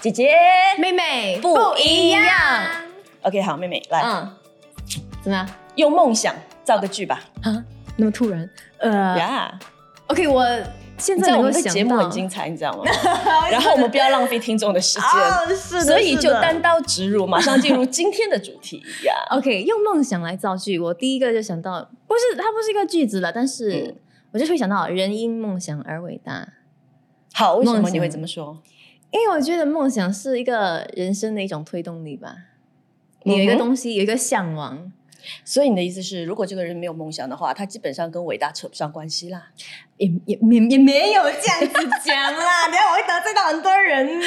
姐姐。妹妹。不一样。OK，好，妹妹来，嗯，怎么样？用梦想造个句吧。啊，那么突然？呃呀，，OK，我现在我们的节目很，精彩，你知道吗？然后我们不要浪费听众的时间，哦，是的，所以就单刀直入，马上进入今天的主题。呀。OK，用梦想来造句，我第一个就想到，不是它不是一个句子了，但是嗯。我就会想到人因梦想而伟大，好，为什么你会这么说？因为我觉得梦想是一个人生的一种推动力吧。你有一个东西，有一个向往，所以你的意思是，如果这个人没有梦想的话，他基本上跟伟大扯不上关系啦。也也也也没有这样子讲啦，等一下我会得罪到很多人呢。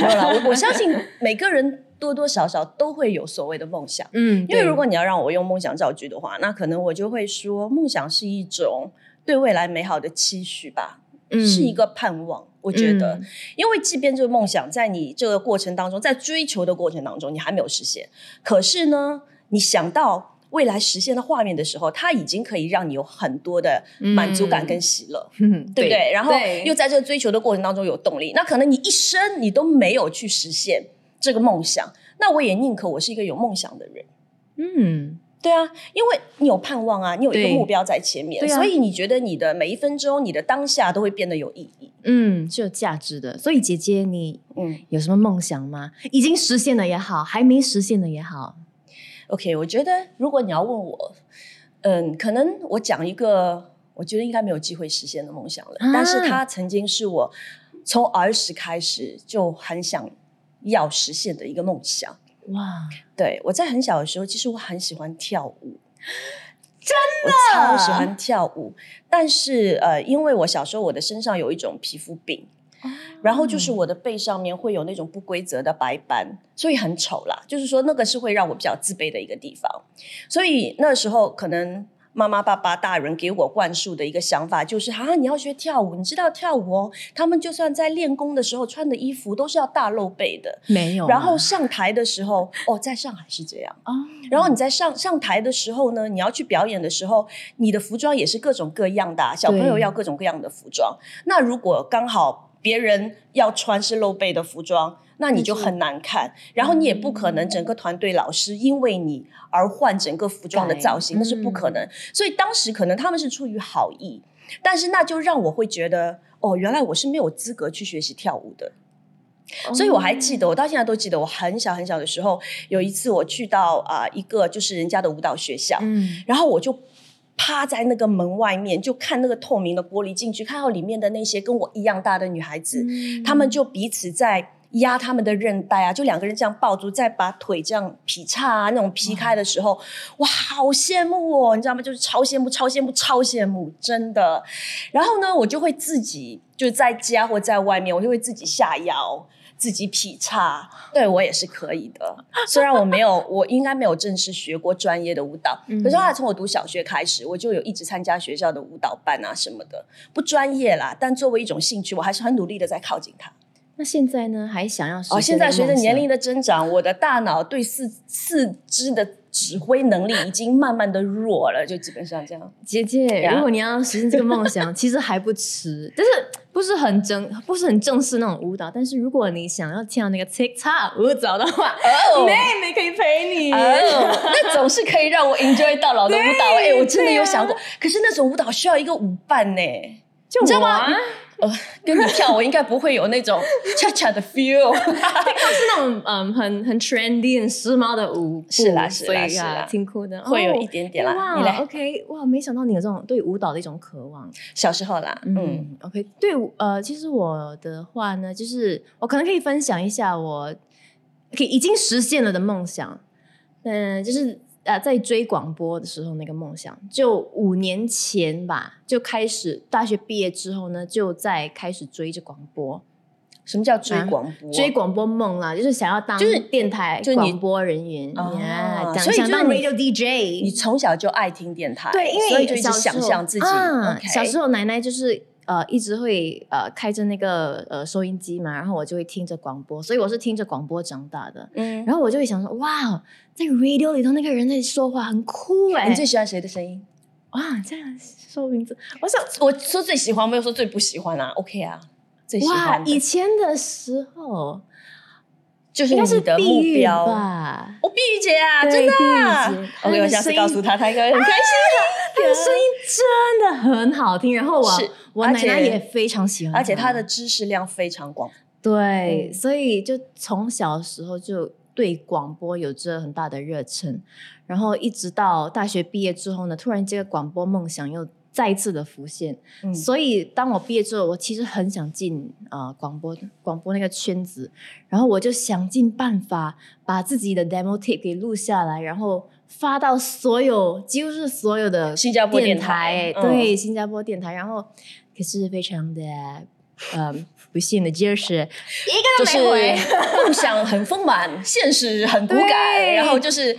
没有啦，我我相信每个人多多少少都会有所谓的梦想。嗯，因为如果你要让我用梦想造句的话，那可能我就会说，梦想是一种对未来美好的期许吧，对是一个盼望。我觉得，嗯因为即便这个梦想在你这个过程当中，在追求的过程当中，你还没有实现，可是呢，你想到未来实现的画面的时候，它已经可以让你有很多的满足感跟喜乐。嗯对不对？然后又在这个追求的过程当中有动力，那可能你一生你都没有去实现这个梦想，那我也宁可我是一个有梦想的人。嗯，对啊，因为你有盼望啊，你有一个目标在前面，啊所以你觉得你的每一分钟、你的当下都会变得有意义。嗯，是有价值的。所以姐姐，你嗯有什么梦想吗？已经实现了也好，还没实现的也好。，OK，我觉得如果你要问我，嗯，可能我讲一个我觉得应该没有机会实现的梦想了，啊但是它曾经是我从儿时开始就很想要实现的一个梦想。哇，对我在很小的时候，其实我很喜欢跳舞，真的，我超喜欢跳舞。但是呃，因为我小时候我的身上有一种皮肤病，然后就是我的背上面会有那种不规则的白斑，所以很丑啦。就是说那个是会让我比较自卑的一个地方。所以那时候可能妈妈、爸爸、大人给我灌输的一个想法就是：啊，你要学跳舞，你知道跳舞哦。他们就算在练功的时候穿的衣服都是要大露背的。没有啊。然后上台的时候，哦，在上海是这样。啊，然后你在上上台的时候呢，你要去表演的时候，你的服装也是各种各样的啊、小朋友要各种各样的服装。那如果刚好别人要穿是露背的服装，那你就很难看。然后你也不可能整个团队老师因为你而换整个服装的造型，那是不可能。所以当时可能他们是出于好意，但是那就让我会觉得，哦，原来我是没有资格去学习跳舞的。所以我还记得，我到现在都记得，我很小很小的时候，有一次我去到啊、一个就是人家的舞蹈学校，嗯，然后我就趴在那个门外面，就看那个透明的玻璃进去，看到里面的那些跟我一样大的女孩子，嗯她们就彼此在。压他们的韧带啊，就两个人这样抱住，再把腿这样劈叉啊，那种劈开的时候，哇，好羡慕哦，你知道吗？就是超羡慕、超羡慕、超羡慕，真的。然后呢，我就会自己就在家或在外面，我就会自己下腰。自己劈叉，对我也是可以的。虽然我没有，我应该没有正式学过专业的舞蹈，嗯可是后来从我读小学开始，我就有一直参加学校的舞蹈班啊什么的，不专业啦，但作为一种兴趣，我还是很努力的在靠近它。那现在呢？还想要实哦，现在随着年龄的的增长，我的大脑对四四肢的指挥能力已经慢慢的弱了，就基本上这样。姐姐，如果你要实现这个梦想，其实还不迟，但是不是很正，不是很正式那种舞蹈。但是如果你想要跳那个 TikTok 舞蹈的话，哦妹妹可以陪你。哦，那总是可以让我 enjoy 到老的舞蹈。哎、对我真的有想过，可是那种舞蹈需要一个舞伴呢。就你知道吗？呃，跟你跳，我应该不会有那种恰恰的 feel。它是那种嗯很很 trendy、很时髦的舞步，是啦是啦所以是啦啊，挺酷的，会有哦一点点啦哇你来，OK，哇，没想到你有这种对舞蹈的一种渴望。小时候啦，嗯，嗯，OK，对，呃，其实我的话呢，就是我可能可以分享一下我可以已经实现了的梦想，嗯，就是呃，在追广播的时候那个梦想，就五年前吧，就开始大学毕业之后呢，就在开始追着广播，什么叫追啊广播？追广播梦啦，就是想要当就是电台广播人员，所以想当就是你 radio DJ，你从小就爱听电台，对，因为所以就一直小时候想象自己。小时候奶奶就是呃一直会呃开着那个呃收音机嘛，然后我就会听着广播，所以我是听着广播长大的。嗯，然后我就会想说，哇，在 radio 里头那个人在说话很酷哎、你最喜欢谁的声音？哇，这样说名字，我想我说最喜欢，没有说最不喜欢啊。OK 啊，最喜哇，欢的以前的时候就是你的目标。吧？哦，碧玉姐啊，真的、我下次告诉她，她应该会很开心。她的声音真的很好听，然后我我奶奶也非常喜欢，而且她的知识量非常广。对，嗯所以就从小时候就对广播有着很大的热忱，然后一直到大学毕业之后呢，突然这个广播梦想又再一次的浮现。嗯所以当我毕业之后，我其实很想进呃广播广播那个圈子，然后我就想尽办法把自己的 demo tape 给录下来，然后发到所有几乎是所有的 新加坡电电台嗯对新加坡电台，然后可是非常的嗯不幸的就是一个都就是没回。梦想很丰满，现实很骨感，然后就是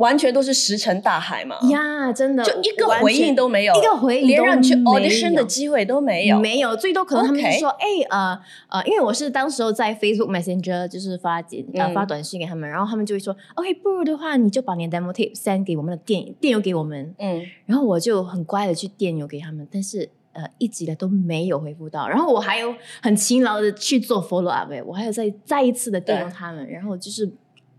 完全都是石沉大海嘛，呀，真的，就一个回应都没有，一个回应都连让你去 audition 的机会都没有。没有，最多可能他们说，哎、呃呃，因为我是当时候在 Facebook Messenger 就是发简呃嗯。发短信给他们，然后他们就会说，OK，不如的话你就把你的 demo tape send 给我们的电电邮给我们，嗯，然后我就很乖的去电邮给他们，但是呃一直的都没有回复到，然后我还有很勤劳的去做 follow up，哎我还有再再一次的电邮他们，然后就是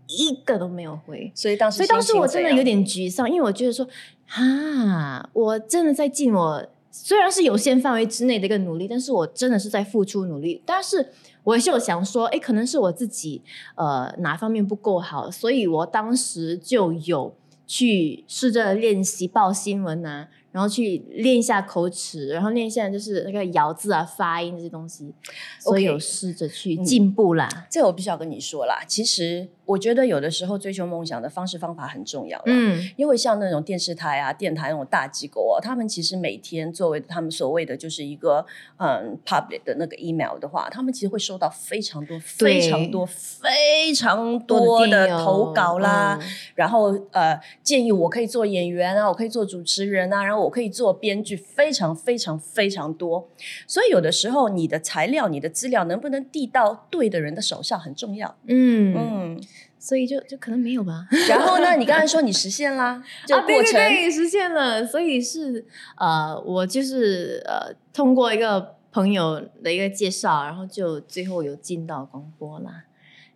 一个都没有回，所以当时所以当时我真的有点沮丧，因为我觉得说，啊，我真的在尽我虽然是有限范围之内的一个努力，但是我真的是在付出努力。但是我也是有想说，哎，可能是我自己呃哪方面不够好，所以我当时就有去试着练习报新闻啊，然后去练一下口齿，然后练一下就是那个咬字啊、发音这些东西，所以有试着去嗯进步啦。这我必须要跟你说啦。其实我觉得有的时候追求梦想的方式方法很重要啦。嗯，因为像那种电视台啊、电台那种大机构啊，他们其实每天作为他们所谓的就是一个嗯 public 的那个 email 的话，他们其实会收到非常多、非常多、非常多的投稿啦，嗯然后呃建议我可以做演员啊，我可以做主持人啊，然后我可以做编剧，非常非常非常多。所以有的时候你的材料、你的资料能不能递到对的人的手上很重要。嗯嗯，所以就就可能没有吧。然后呢，你刚才说你实现啦，这个啊，对过程。对对，实现了。所以是呃，我就是呃，通过一个朋友的一个介绍，然后就最后有进到广播啦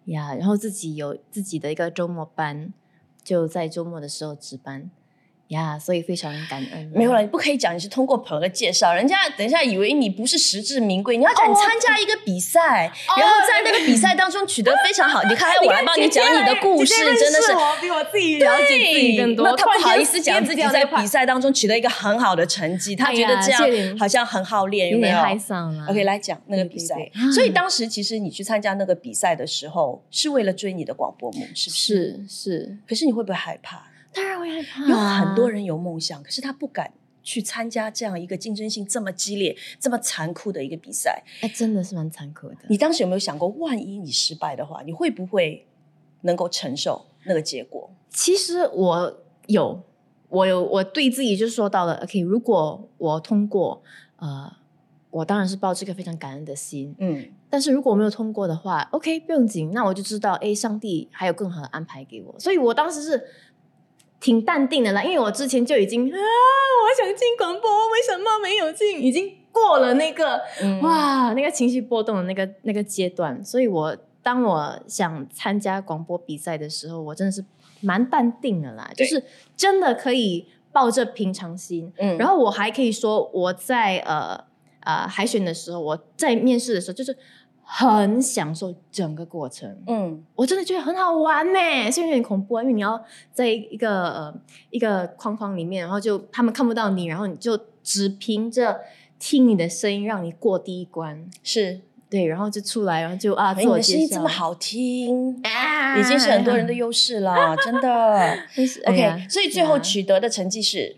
呀。然后自己有自己的一个周末班，就在周末的时候值班呀，所以非常感恩。没有了，你不可以讲你是通过朋友的介绍，人家等一下以为你不是实至名归。你要讲你参加一个比赛，然后在那个比赛当中取得非常好。你看，我来帮你讲你的故事，真的是。我比我自己了解自己更多。那他不好意思讲自己在比赛当中取得一个很好的成绩，他觉得这样好像很好练，有有没有。？OK，来讲那个比赛对对对。所以当时其实你去参加那个比赛的时候，是为了追你的广播梦，是不是？是是，可是你会不会害怕？当然会害怕。有很多人有梦想，可是他不敢去参加这样一个竞争性这么激烈、这么残酷的一个比赛。哎，真的是蛮残酷的。你当时有没有想过，万一你失败的话，你会不会能够承受那个结果？其实我有，我有，我对自己就说到了，OK，如果我通过，呃，我当然是抱这个非常感恩的心。嗯，但是如果我没有通过的话，OK，不用紧，那我就知道，哎，上帝还有更好的安排给我。所以我当时是挺淡定的啦，因为我之前就已经啊，我想进广播，为什么没有进？已经过了那个嗯。哇，那个情绪波动的那个那个阶段，所以我当我想参加广播比赛的时候，我真的是蛮淡定的啦，就是真的可以抱着平常心，嗯。然后我还可以说我在呃呃海选的时候，我在面试的时候，就是很享受整个过程，嗯。我真的觉得很好玩呢，虽然有点恐怖啊，因为你要在一个呃一个框框里面，然后就他们看不到你，然后你就只凭着听你的声音让你过第一关，是，对，然后就出来，然后就啊哎你的声自我介绍，音这么好听，啊，已经是很多人的优势了，真的。OK，所以最后取得的成绩是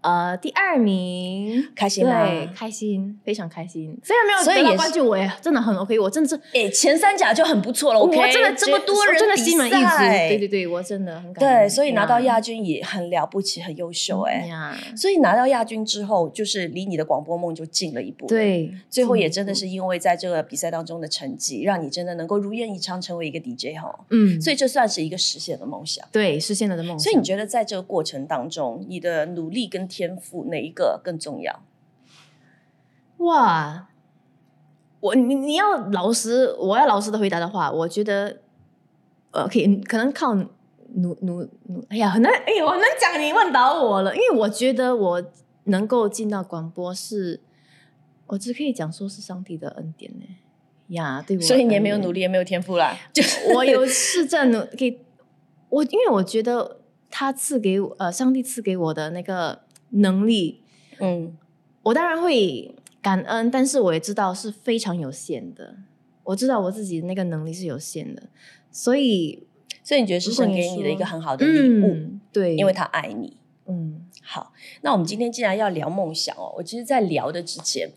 呃第二名，开心吗？对，开心，非常开心。虽然没有得到冠军，我也真的很 OK，我真的是。哎，前三甲就很不错了。OK，我真的这么多人真的比心满意足。赛对对对，我真的很感恩。对，所以拿到亚军也很了不起，很优秀哎、呀，所以拿到亚军之后，就是离你的广播梦就近了一步。，对，最后也真的是因为在这个比赛当中的成绩，让你真的能够如愿以偿成为一个 DJ 哈。嗯，所以这算是一个实现的梦想。对实现了的梦想。所以你觉得在这个过程当中，你的努力跟天赋哪一个更重要？哇，我你你要老实，我要老实的回答的话，我觉得呃，可以可能靠努努努，哎呀，很难，哎呀，我很难讲，你问倒我了，因为我觉得我能够进到广播是，我只可以讲说是上帝的恩典呢。呀，对我，所以你也没有努力，也没有天赋啦。就 我有是在努给我，因为我觉得他赐给我，呃，上帝赐给我的那个能力，嗯，我当然会感恩，但是我也知道是非常有限的。我知道我自己的那个能力是有限的，所以，所以你觉得是神给你的一个很好的礼物，对，因为他爱你。嗯，好，那我们今天既然要聊梦想哦，我其实，在聊的之前，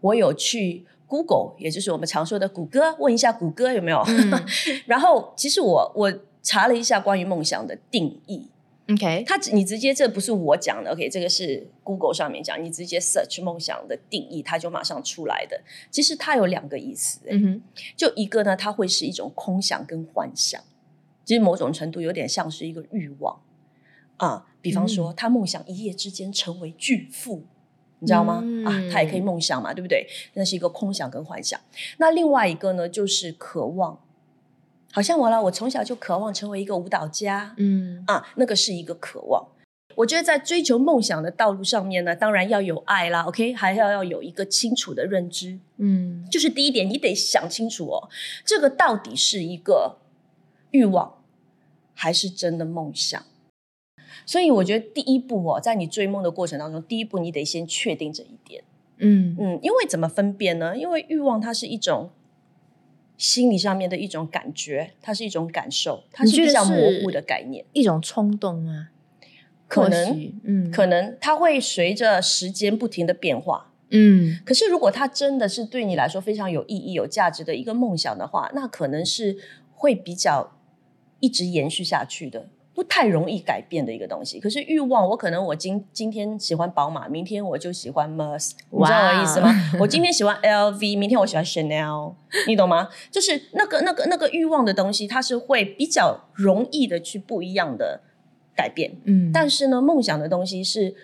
我有去。Google，也就是我们常说的谷歌，问一下谷歌有没有。然后，其实我我查了一下关于梦想的定义。OK，他你直接这不是我讲的，OK，这个是 Google 上面讲，你直接 search 梦想的定义，它就马上出来的。其实它有两个意思，嗯哼，就一个呢，它会是一种空想跟幻想，其实某种程度有点像是一个欲望啊。比方说，他梦想一夜之间成为巨富。你知道吗？啊，他也可以梦想嘛，对不对？那是一个空想跟幻想。那另外一个呢，就是渴望。好像我了，我从小就渴望成为一个舞蹈家。嗯啊，那个是一个渴望。我觉得在追求梦想的道路上面呢，当然要有爱啦。OK，还要要有一个清楚的认知。嗯，就是第一点，你得想清楚哦，这个到底是一个欲望，还是真的梦想？所以我觉得第一步哦，在你追梦的过程当中，第一步你得先确定这一点。嗯嗯，因为怎么分辨呢？因为欲望它是一种心理上面的一种感觉，它是一种感受，它是比较模糊的概念，一种冲动啊。可能，嗯，可能它会随着时间不停的变化。嗯，可是如果它真的是对你来说非常有意义、有价值的一个梦想的话，那可能是会比较一直延续下去的。不太容易改变的一个东西，可是欲望，我可能我今今天喜欢宝马，明天我就喜欢 Merc，你知道我的意思吗？我今天喜欢 LV，明天我喜欢 Chanel，你懂吗？就是那个那个那个欲望的东西，它是会比较容易的去不一样的改变。嗯，但是呢，梦想的东西是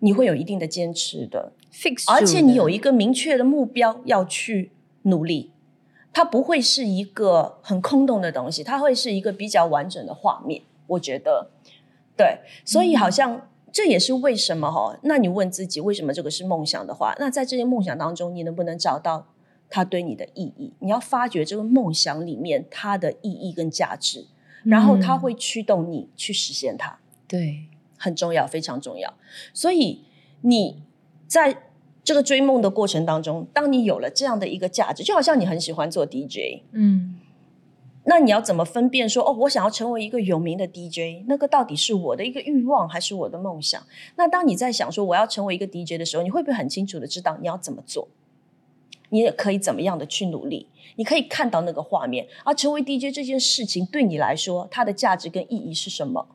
你会有一定的坚持的，fix，而且你有一个明确的目标要去努力，它不会是一个很空洞的东西，它会是一个比较完整的画面。我觉得，对，所以好像这也是为什么哈？那你问自己，为什么这个是梦想的话，那在这些梦想当中，你能不能找到它对你的意义？你要发掘这个梦想里面它的意义跟价值，然后它会驱动你去实现它。对，很重要，非常重要。所以你在这个追梦的过程当中，当你有了这样的一个价值，就好像你很喜欢做 DJ，嗯。那你要怎么分辨说哦，我想要成为一个有名的 DJ，那个到底是我的一个欲望还是我的梦想？那当你在想说我要成为一个 DJ 的时候，你会不会很清楚的知道你要怎么做？你也可以怎么样的去努力？你可以看到那个画面，而成为 DJ 这件事情对你来说，它的价值跟意义是什么？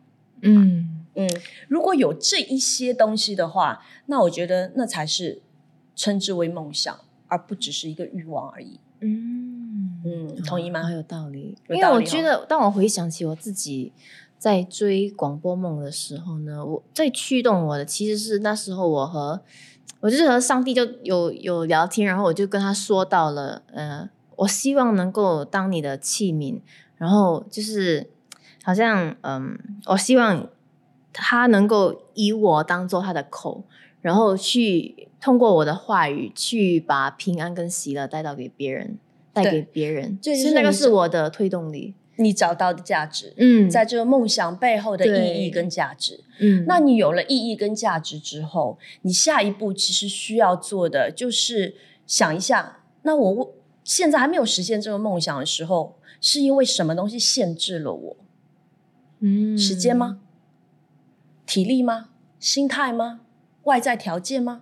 嗯嗯，如果有这一些东西的话，那我觉得那才是称之为梦想，而不只是一个欲望而已。嗯。嗯，同意吗？很有道理。因为我觉得，当我回想起我自己在追广播梦的时候呢，我最驱动我的其实是那时候我和我就是和上帝就有有聊天，然后我就跟他说到了，呃，我希望能够当你的器皿，然后就是好像嗯，我希望他能够以我当做他的口，然后去通过我的话语去把平安跟喜乐带到给别人。带给别人，就是那个是我的推动力。你找到的价值，嗯，在这个梦想背后的意义跟价值，嗯，那你有了意义跟价值之后，你下一步其实需要做的就是想一下，那我现在还没有实现这个梦想的时候，是因为什么东西限制了我？嗯，时间吗？体力吗？心态吗？外在条件吗？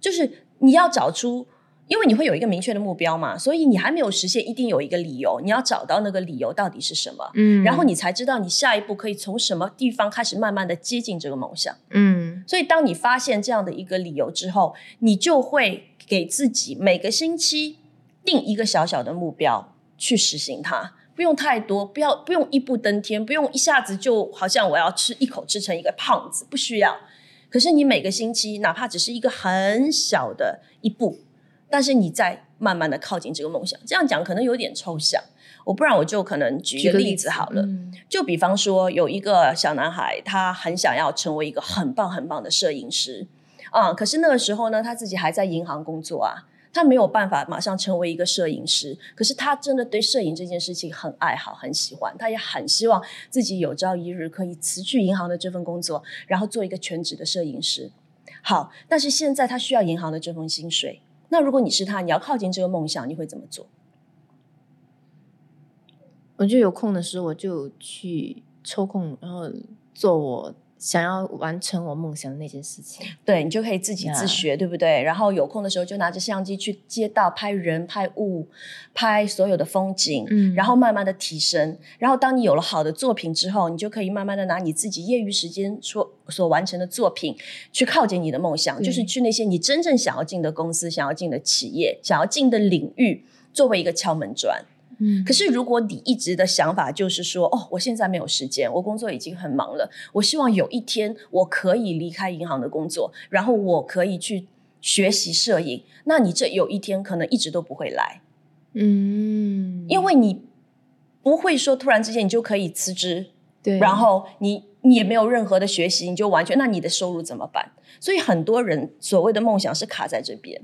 就是你要找出。因为你会有一个明确的目标嘛，所以你还没有实现，一定有一个理由。你要找到那个理由到底是什么，嗯，然后你才知道你下一步可以从什么地方开始慢慢的接近这个梦想，嗯。所以当你发现这样的一个理由之后，你就会给自己每个星期定一个小小的目标去实行它，不用太多，不要不用一步登天，不用一下子就好像我要吃一口吃成一个胖子，不需要。可是你每个星期哪怕只是一个很小的一步。但是你在慢慢的靠近这个梦想。这样讲可能有点抽象，我不然我就可能举一个例子好了。嗯就比方说，有一个小男孩，他很想要成为一个很棒很棒的摄影师啊、可是那个时候呢，他自己还在银行工作啊，他没有办法马上成为一个摄影师。可是他真的对摄影这件事情很爱好、很喜欢，他也很希望自己有朝一日可以辞去银行的这份工作，然后做一个全职的摄影师。好，但是现在他需要银行的这份薪水。那如果你是他，你要靠近这个梦想，你会怎么做？我就有空的时候，我就去抽空，然后做我想要完成我梦想的那件事情。对你就可以自己自学对不对？然后有空的时候就拿着相机去街道拍人、拍物、拍所有的风景，嗯然后慢慢的提升。然后当你有了好的作品之后，你就可以慢慢的拿你自己业余时间所所完成的作品去靠近你的梦想，对就是去那些你真正想要进的公司、想要进的企业、想要进的领域，作为一个敲门砖。嗯。可是，如果你一直的想法就是说，哦，我现在没有时间，我工作已经很忙了，我希望有一天我可以离开银行的工作，然后我可以去学习摄影，那你这有一天可能一直都不会来，嗯，因为你不会说突然之间你就可以辞职，对，然后你你也没有任何的学习，你就完全，那你的收入怎么办？所以很多人所谓的梦想是卡在这边，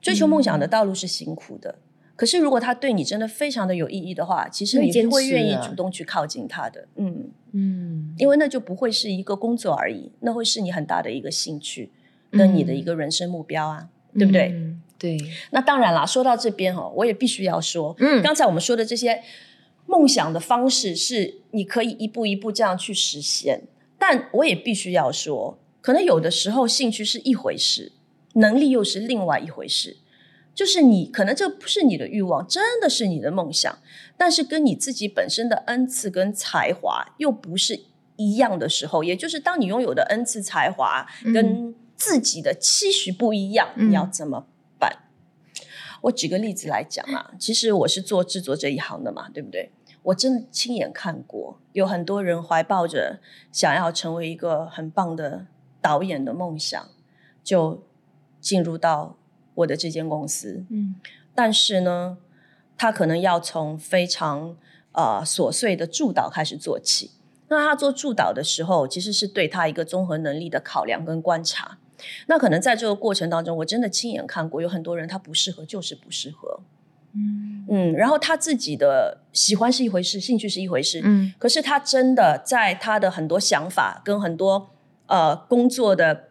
追求梦想的道路是辛苦的。可是，如果他对你真的非常的有意义的话，其实你会愿意啊主动去靠近他的，嗯，嗯，因为那就不会是一个工作而已，那会是你很大的一个兴趣跟你的一个人生目标啊，对不对？嗯对，那当然啦，说到这边哦，我也必须要说，嗯刚才我们说的这些梦想的方式，是你可以一步一步这样去实现。但我也必须要说，可能有的时候兴趣是一回事，能力又是另外一回事。就是你可能这不是你的欲望，真的是你的梦想，但是跟你自己本身的恩赐跟才华又不是一样的时候，也就是当你拥有的恩赐才华跟自己的期许不一样，嗯你要怎么办？我举个例子来讲啊，其实我是做制作这一行的嘛，对不对？我真的亲眼看过，有很多人怀抱着想要成为一个很棒的导演的梦想，就进入到我的这间公司。嗯但是呢，他可能要从非常呃琐碎的助导开始做起。那他做助导的时候，其实是对他一个综合能力的考量跟观察。那可能在这个过程当中，我真的亲眼看过，有很多人他不适合，就是不适合。嗯嗯，然后他自己的喜欢是一回事，兴趣是一回事，嗯可是他真的在他的很多想法跟很多呃工作的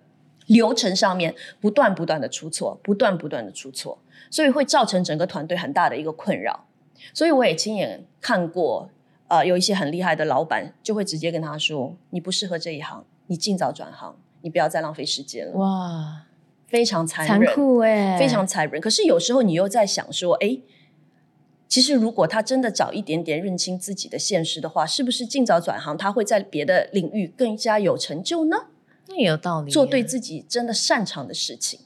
流程上面，不断不断的出错，不断不断的出错，所以会造成整个团队很大的一个困扰。所以我也亲眼看过，呃，有一些很厉害的老板就会直接跟他说：“你不适合这一行，你尽早转行，你不要再浪费时间了。哇，”非常残残忍，酷哎，非常残忍。可是有时候你又在想说，哎，其实如果他真的早一点点认清自己的现实的话，是不是尽早转行，他会在别的领域更加有成就呢？那也有道理，做对自己真的擅长的事情。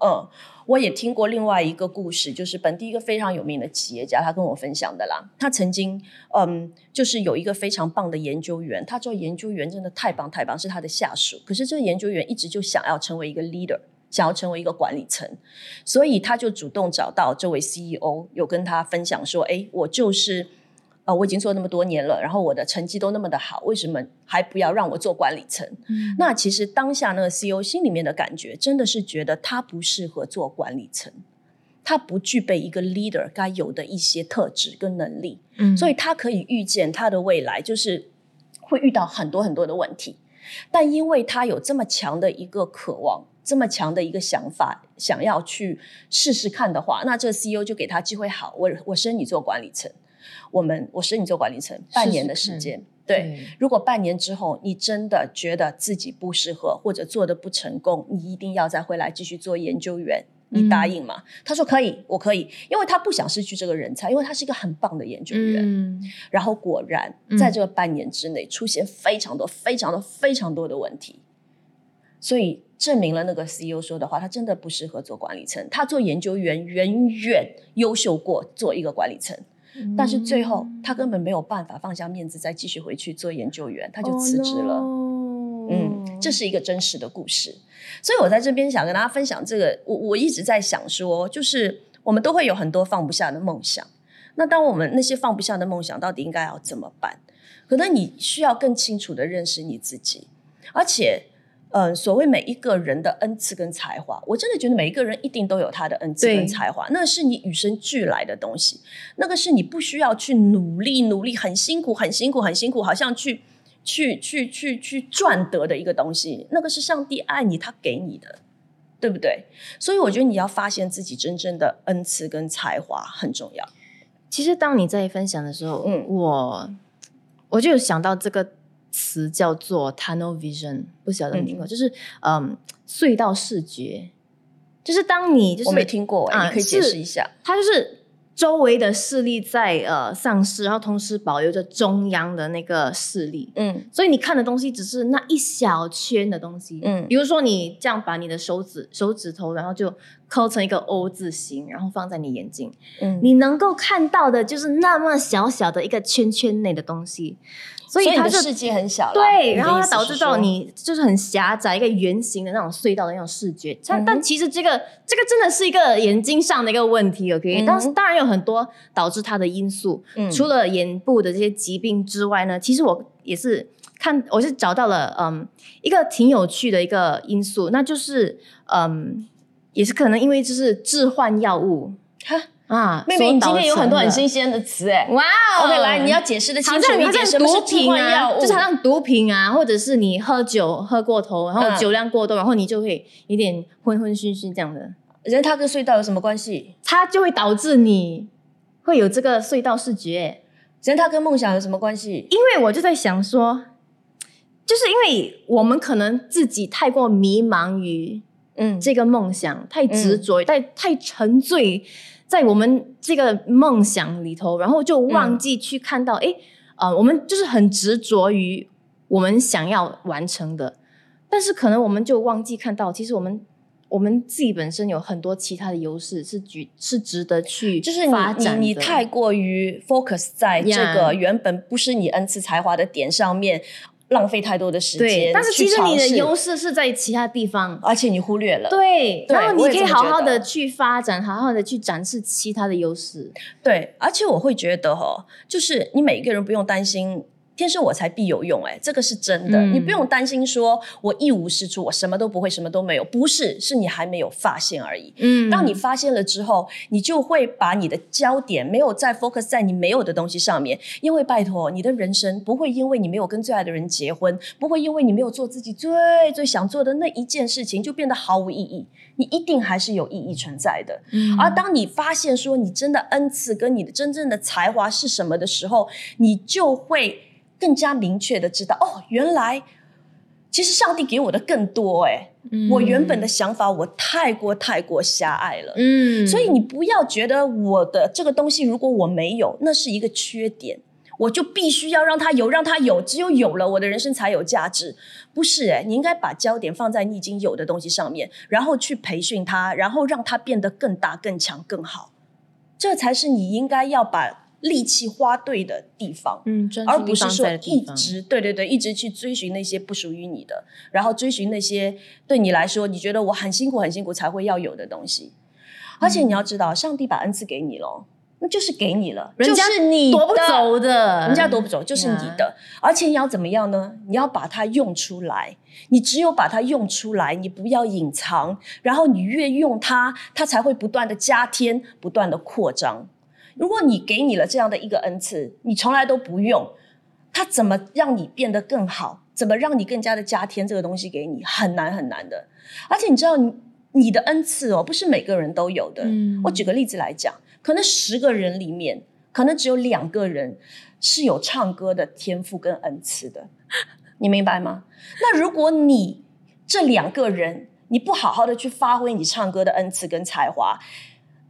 嗯，我也听过另外一个故事，就是本地一个非常有名的企业家，他跟我分享的啦。他曾经，嗯，就是有一个非常棒的研究员，他做研究员真的太棒太棒，是他的下属。可是这个研究员一直就想要成为一个 leader，想要成为一个管理层，所以他就主动找到这位 CEO，有跟他分享说：“哎，我就是。”呃，我已经做那么多年了，然后我的成绩都那么的好，为什么还不要让我做管理层？嗯那其实当下那个 CEO 心里面的感觉，真的是觉得他不适合做管理层，他不具备一个 leader 该有的一些特质跟能力，嗯所以他可以预见他的未来就是会遇到很多很多的问题。但因为他有这么强的一个渴望，这么强的一个想法，想要去试试看的话，那这个 CEO 就给他机会，好，我我升你做管理层，我们我升你做管理层半年的时间，对。如果半年之后你真的觉得自己不适合或者做的不成功，你一定要再回来继续做研究员。你答应吗？他说可以，我可以，因为他不想失去这个人才，因为他是一个很棒的研究员。嗯然后果然嗯在这个半年之内出现非常多、非常多、非常多的问题，所以证明了那个 CEO 说的话，他真的不适合做管理层。他做研究员远远优秀过做一个管理层，但是最后他根本没有办法放下面子再继续回去做研究员，他就辞职了。哦嗯这是一个真实的故事。所以我在这边想跟大家分享这个，我我一直在想说，就是我们都会有很多放不下的梦想。那当我们那些放不下的梦想，到底应该要怎么办？可能你需要更清楚的认识你自己，而且，嗯，所谓每一个人的恩赐跟才华，我真的觉得每一个人一定都有他的恩赐跟才华，那是你与生俱来的东西，那个是你不需要去努力努力很辛苦很辛苦很辛苦，好像去去去去去赚得的一个东西，那个是上帝爱你，他给你的，对不对？所以我觉得你要发现自己真正的恩赐跟才华很重要。其实当你在分享的时候，嗯，我。我就想到这个词叫做 tunnel vision，不晓得你听过，就是嗯隧道视觉，就是当你就是我没听过，你可以解释一下，它就是周围的视力在呃丧失，然后同时保留着中央的那个视力，嗯，所以你看的东西只是那一小圈的东西，嗯，比如说你这样把你的手指手指头，然后就抠成一个 O 字形，然后放在你眼睛，嗯，你能够看到的就是那么小小的一个圈圈内的东西。所以它的世界很小，对，然后它导致到你就是很狭窄一个圆形的那种隧道的那种视觉。但但其实这个这个真的是一个眼睛上的一个问题，OK？当当然有很多导致它的因素，除了眼部的这些疾病之外呢，其实我也是看，我是找到了嗯一个挺有趣的一个因素，那就是嗯也是可能因为就是致幻药物。啊，妹妹，你今天有很多很新鲜的词哎！哇，OK，来，你要解释的清楚一点，什么是毒品啊？就是好像毒品啊，或者是你喝酒喝过头，然后酒量过多，然后你就会有点昏昏醺醺这样的。人他跟隧道有什么关系？它就会导致你会有这个隧道视觉。人他跟梦想有什么关系？因为我就在想说，就是因为我们可能自己太过迷茫于嗯这个梦想，太执着，太太沉醉。在我们这个梦想里头，然后就忘记去看到，哎，呃，我们就是很执着于我们想要完成的，但是可能我们就忘记看到，其实我们我们自己本身有很多其他的优势，是举是值得去就是你你你太过于 focus 在这个原本不是你恩赐才华的点上面。浪费太多的时间，但是其实你的优势是在其他地方，而且你忽略了。对，然后你可以好好的去发展，好好的去展示其他的优势。对，而且我会觉得哈，就是你每一个人不用担心。天生我材必有用，哎，这个是真的，你不用担心说我一无是处，我什么都不会，什么都没有，不是，是你还没有发现而已。嗯，当你发现了之后，你就会把你的焦点没有再 focus 在你没有的东西上面，因为拜托，你的人生不会因为你没有跟最爱的人结婚，不会因为你没有做自己最最想做的那一件事情就变得毫无意义，你一定还是有意义存在的。嗯，而当你发现说你真的恩赐跟你的真正的才华是什么的时候，你就会。更加明确的知道哦，原来其实上帝给我的更多哎，我原本的想法我太过太过狭隘了，嗯，所以你不要觉得我的这个东西如果我没有，那是一个缺点，我就必须要让他有，让他有，只有有了我的人生才有价值，不是哎，你应该把焦点放在你已经有的东西上面，然后去培训他，然后让他变得更大、更强、更好，这才是你应该要把。力气花对的地方，嗯，而不是说一直对对对，一直去追寻那些不属于你的，然后追寻那些对你来说你觉得我很辛苦很辛苦才会要有的东西。而且你要知道，上帝把恩赐给你了，那就是给你了，就是你夺不走的，人家夺不走，就是你的。而且你要怎么样呢？你要把它用出来。你只有把它用出来，你不要隐藏，然后你越用它，它才会不断的加添，不断的扩张。如果你给你了这样的一个恩赐，你从来都不用，他怎么让你变得更好？怎么让你更加的加添这个东西给你？很难很难的。而且你知道，你的恩赐哦，不是每个人都有的。我举个例子来讲，可能十个人里面，可能只有两个人是有唱歌的天赋跟恩赐的。你明白吗？那如果你这两个人，你不好好的去发挥你唱歌的恩赐跟才华。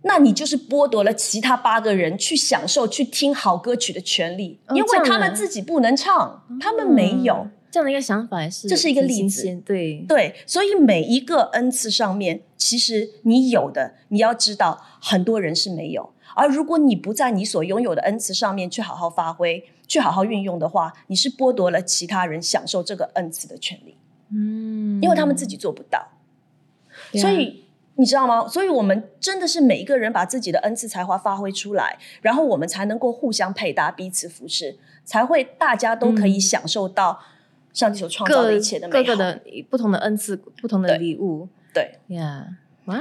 那你就是剥夺了其他八个人去享受、去听好歌曲的权利，因为他们自己不能唱，他们没有。这样的一个想法，也是这是一个例子，对。对，所以每一个恩赐上面，其实你有的，你要知道，很多人是没有，而如果你不在你所拥有的恩赐上面去好好发挥、去好好运用的话，你是剥夺了其他人享受这个恩赐的权利。嗯。因为他们自己做不到。所以你知道吗？所以我们真的是每一个人把自己的恩赐才华发挥出来，然后我们才能够互相配搭、彼此扶持，才会大家都可以嗯享受到上帝所创造的一切的美好。各个的不同的恩赐、不同的对礼物对，呀哇！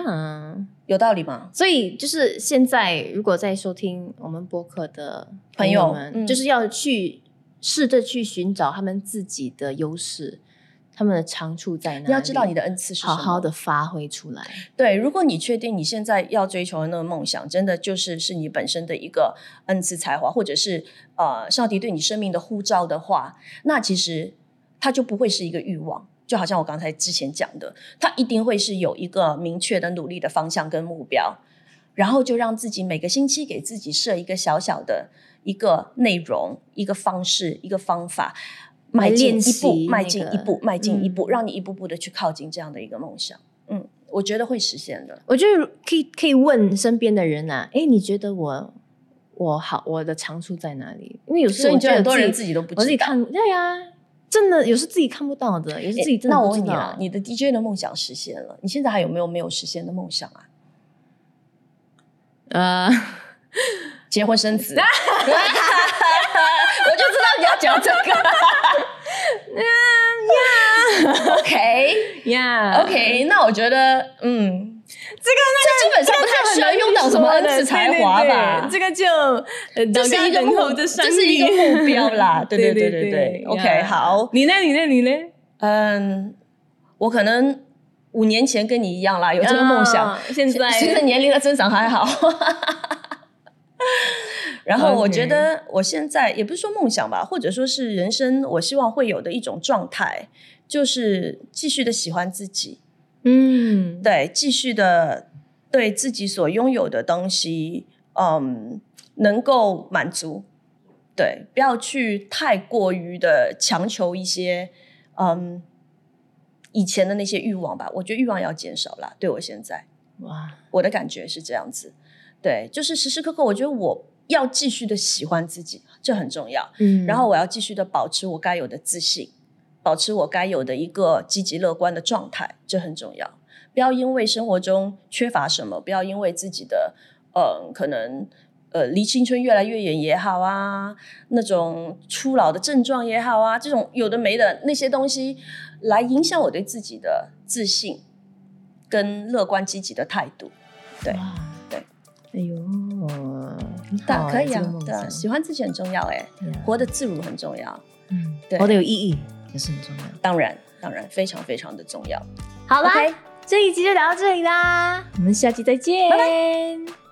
有道理吗？所以就是现在，如果在收听我们播客的朋友友们，嗯就是要去试着去寻找他们自己的优势，他们的长处在哪里？你要知道你的恩赐是什么。好好的发挥出来。对，如果你确定你现在要追求的那个梦想，真的就是是你本身的一个恩赐才华，或者是呃上帝对你生命的呼召的话，那其实它就不会是一个欲望。就好像我刚才之前讲的，它一定会是有一个明确的努力的方向跟目标，然后就让自己每个星期给自己设一个小小的一个内容、一个方式、一个方法，迈进一步，迈那个进一步，迈进一步，嗯让你一步步的去靠近这样的一个梦想。嗯，我觉得会实现的。我觉得可以可以问身边的人啊，哎，你觉得我我好我的长处在哪里？因为有时候我觉得很多人自己都不知道。我自己看，对呀、真的有时自己看不到的，有时自己真的那我。问你啊，你的 DJ 的梦想实现了，你现在还有没有没有实现的梦想啊？呃，结婚生子。我就知道你要讲这个。OK 呀 OK，那我觉得，嗯，这个那基本上不太需要用到什么恩赐才华吧？这个就呃这是一个目，这是一个目标啦。对对对对对。OK，好，你呢？你呢？你呢？嗯，我可能五年前跟你一样啦，有这个梦想。啊现在随着年龄的增长还好。然后我觉得我现在也不是说梦想吧，或者说是人生，我希望会有的一种状态，就是继续的喜欢自己，嗯，对，继续的对自己所拥有的东西，嗯，能够满足，对，不要去太过于的强求一些，嗯，以前的那些欲望吧。我觉得欲望要减少啦。对我现在，哇，我的感觉是这样子，对，就是时时刻刻，我觉得我要继续的喜欢自己，这很重要。嗯然后我要继续的保持我该有的自信，保持我该有的一个积极乐观的状态，这很重要。不要因为生活中缺乏什么，不要因为自己的呃可能呃离青春越来越远也好啊，那种初老的症状也好啊，这种有的没的那些东西，来影响我对自己的自信跟乐观积极的态度。对哇对，哎呦，很但好可以啊对啊，喜欢自己很重要哎、活得自如很重要。嗯，对活得有意义也是很重要。当然，当然，非常非常的重要。好啦这一集就聊到这里啦，我们下期再见，拜拜。